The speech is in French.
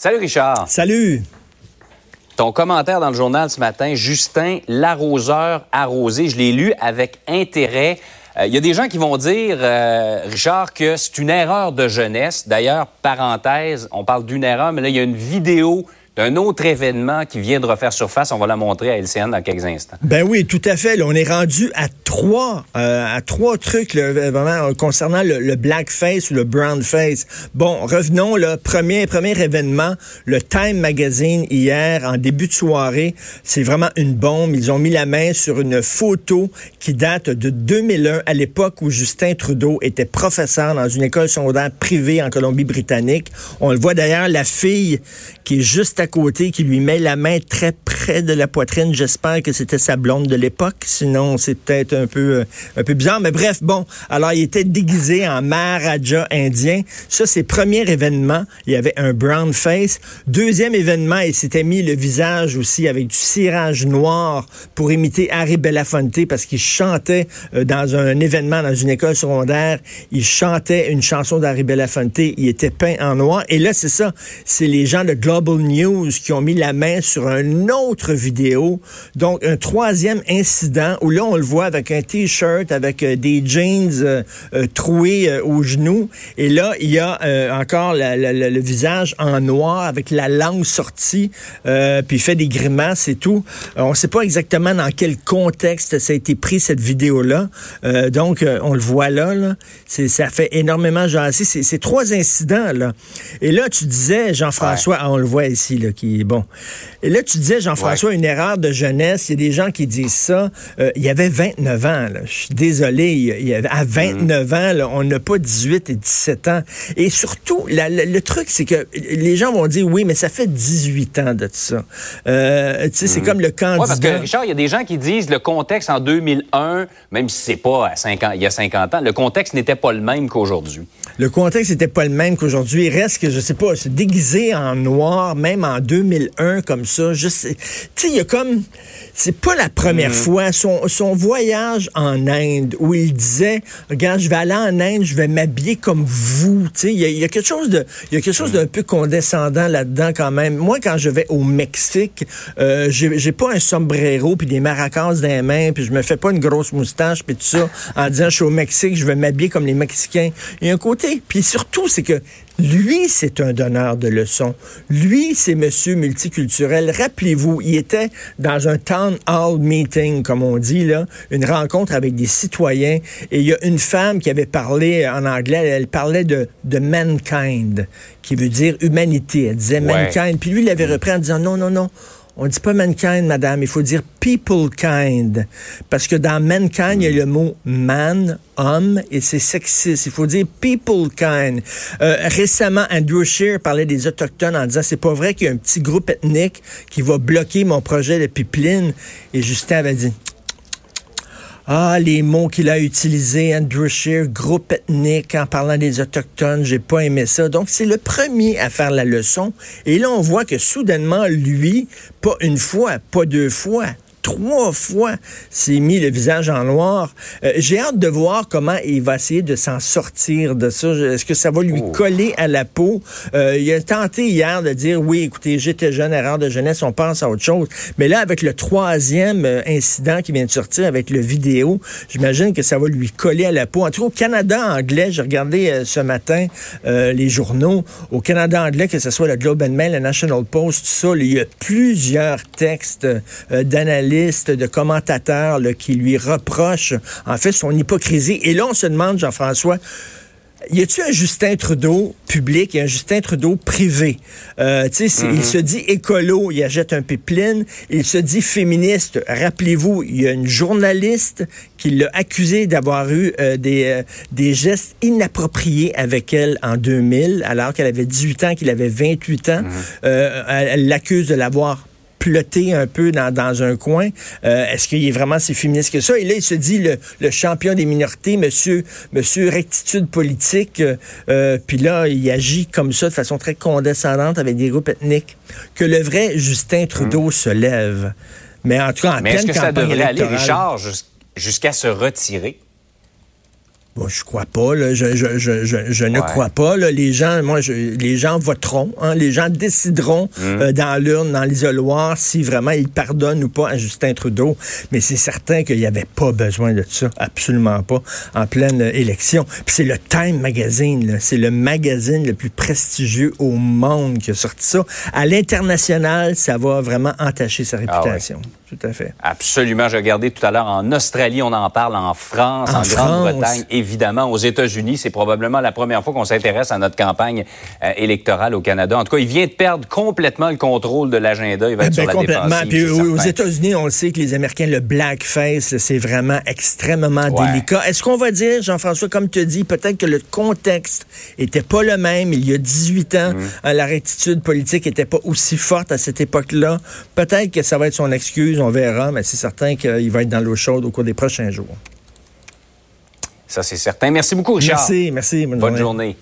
Salut Richard. Salut. Ton commentaire dans le journal ce matin, Justin, l'arroseur arrosé, je l'ai lu avec intérêt. Euh, il y a des gens qui vont dire, euh, Richard, que c'est une erreur de jeunesse. D'ailleurs, parenthèse, on parle d'une erreur, mais là, il y a une vidéo d'un autre événement qui vient de refaire surface. On va la montrer à LCN dans quelques instants. Ben oui, tout à fait. on est rendu à trois, euh, à trois trucs vraiment concernant le, blackface ou le brownface. Bon, revenons le premier premier événement, le Time Magazine hier en début de soirée. C'est vraiment une bombe. Ils ont mis la main sur une photo qui date de 2001, à l'époque où Justin Trudeau était professeur dans une école secondaire privée en Colombie-Britannique. On le voit d'ailleurs, la fille qui est juste à côté, qui lui met la main très près de la poitrine. J'espère que c'était sa blonde de l'époque. Sinon, c'est peut-être un peu, euh, un peu bizarre. Mais bref, bon. Alors, il était déguisé en Maharaja indien. Ça, c'est premier événement. Il y avait un brown face. Deuxième événement, il s'était mis le visage aussi avec du cirage noir pour imiter Harry Belafonte parce qu'il chantait euh, dans un événement dans une école secondaire. Il chantait une chanson d'Harry Belafonte. Il était peint en noir. Et là, c'est ça. C'est les gens de Global News qui ont mis la main sur une autre vidéo. Donc, un troisième incident où là, on le voit avec un T-shirt, avec euh, des jeans euh, euh, troués aux genoux. Et là, il y a encore le visage en noir avec la langue sortie, puis il fait des grimaces et tout. on ne sait pas exactement dans quel contexte ça a été pris, cette vidéo-là. donc, on le voit là. là. Ça fait énormément jaser. C'est trois incidents. là. Et là, tu disais, Jean-François, on le voit ici, là, qui est bon. Et là, tu disais, Jean-François, une erreur de jeunesse. Il y a des gens qui disent ça. Euh, il y avait 29 ans. Je suis désolé. Il y avait, à 29 ans, là, on n'a pas 18 et 17 ans. Et surtout, le truc, c'est que les gens vont dire, oui, mais ça fait 18 ans de ça. Euh, tu sais, c'est mm. comme le candidat. Oui, parce que, Richard, il y a des gens qui disent le contexte en 2001, même si c'est pas à 50, il y a 50 ans, le contexte n'était pas le même qu'aujourd'hui. Le contexte n'était pas le même qu'aujourd'hui. Il reste que, je sais pas, se déguiser en noir, même en 2001 comme ça. Tu sais, il y a comme... C'est pas la première mm. fois. Son, son voyage en Inde, où il disait, regarde, je vais aller en Inde, je vais m'habiller comme vous. Tu sais, il y, a quelque chose de, il y a quelque chose d'un peu condescendant là-dedans quand même. Moi, quand je vais au Mexique, euh, j'ai pas un sombrero puis des maracas dans les mains, puis je me fais pas une grosse moustache puis tout ça en disant je suis au Mexique, je vais m'habiller comme les Mexicains. Il y a un côté, puis surtout c'est que lui, c'est un donneur de leçons. Lui, c'est monsieur multiculturel. Rappelez-vous, il était dans un town hall meeting, comme on dit, là, une rencontre avec des citoyens. Et il y a une femme qui avait parlé en anglais, elle parlait de, de mankind, qui veut dire humanité. Elle disait mankind. Puis lui, il avait repris en disant non, non, non. On dit pas mankind, madame, il faut dire people kind. Parce que dans mankind, il y a le mot man, homme, et c'est sexiste. Il faut dire people kind. Euh, récemment, Andrew Scheer parlait des Autochtones en disant, c'est pas vrai qu'il y a un petit groupe ethnique qui va bloquer mon projet de pipeline. Et Justin avait dit, ah, les mots qu'il a utilisés, Andrew Scheer, groupe ethnique, en parlant des Autochtones, j'ai pas aimé ça. Donc, c'est le premier à faire la leçon. Et là, on voit que soudainement, lui, pas une fois, pas deux fois, trois fois s'est mis le visage en noir. Euh, j'ai hâte de voir comment il va essayer de s'en sortir de ça. Est-ce que ça va lui oh. coller à la peau? Euh, il a tenté hier de dire, oui, écoutez, j'étais jeune, erreur de jeunesse, on pense à autre chose. Mais là, avec le troisième euh, incident qui vient de sortir avec le vidéo, j'imagine que ça va lui coller à la peau. En tout cas, au Canada anglais, j'ai regardé ce matin les journaux. Au Canada anglais, que ce soit le Globe and Mail, le National Post, tout ça, il y a plusieurs textes d'analyse de commentateurs qui lui reprochent en fait son hypocrisie. Et là, on se demande, Jean-François, y a-tu un Justin Trudeau public et un Justin Trudeau privé? Euh, Il mm-hmm. se dit écolo, il achète un pipeline. Il se dit féministe. Rappelez-vous, il y a une journaliste qui l'a accusé d'avoir eu euh, des, euh, des gestes inappropriés avec elle en 2000, alors qu'elle avait 18 ans, qu'il avait 28 ans. Mm-hmm. elle l'accuse de l'avoir ploté un peu dans, dans un coin. Euh, est-ce qu'il est vraiment si féministe que ça? Et là, il se dit le, le champion des minorités, monsieur, monsieur rectitude politique. Euh, puis là, il agit comme ça de façon très condescendante avec des groupes ethniques. Que le vrai Justin Trudeau hum. se lève. Mais en tout cas, en Mais est-ce que ça devrait aller, Richard, jusqu'à se retirer? Bon, je crois pas. Là. Je, je, je, je, ne crois pas. Là. Les gens, moi, je, les gens voteront. Hein. Les gens décideront mmh. euh, dans l'urne, dans l'isoloir, si vraiment ils pardonnent ou pas à Justin Trudeau. Mais c'est certain qu'il n'y avait pas besoin de ça, absolument pas, en pleine élection. Puis c'est le Time Magazine. C'est le magazine le plus prestigieux au monde qui a sorti ça. À l'international, ça va vraiment entacher sa ah réputation. Tout à fait. Absolument. J'ai regardé tout à l'heure en Australie, on en parle en France, en, Grande-Bretagne, évidemment. Aux États-Unis, c'est probablement la première fois qu'on s'intéresse à notre campagne euh, électorale au Canada. En tout cas, il vient de perdre complètement le contrôle de l'agenda. Il va être ben, sur la complètement. Puis aux États-Unis, on le sait que les Américains, le blackface, c'est vraiment extrêmement délicat. Est-ce qu'on va dire, Jean-François, comme tu dis, peut-être que le contexte était pas le même il y a 18 ans, mm. euh, la rectitude politique était pas aussi forte à cette époque-là? Peut-être que ça va être son excuse on verra, mais c'est certain qu'il va être dans l'eau chaude au cours des prochains jours. Ça, c'est certain. Merci beaucoup, Richard. Merci, merci. Bonne, journée.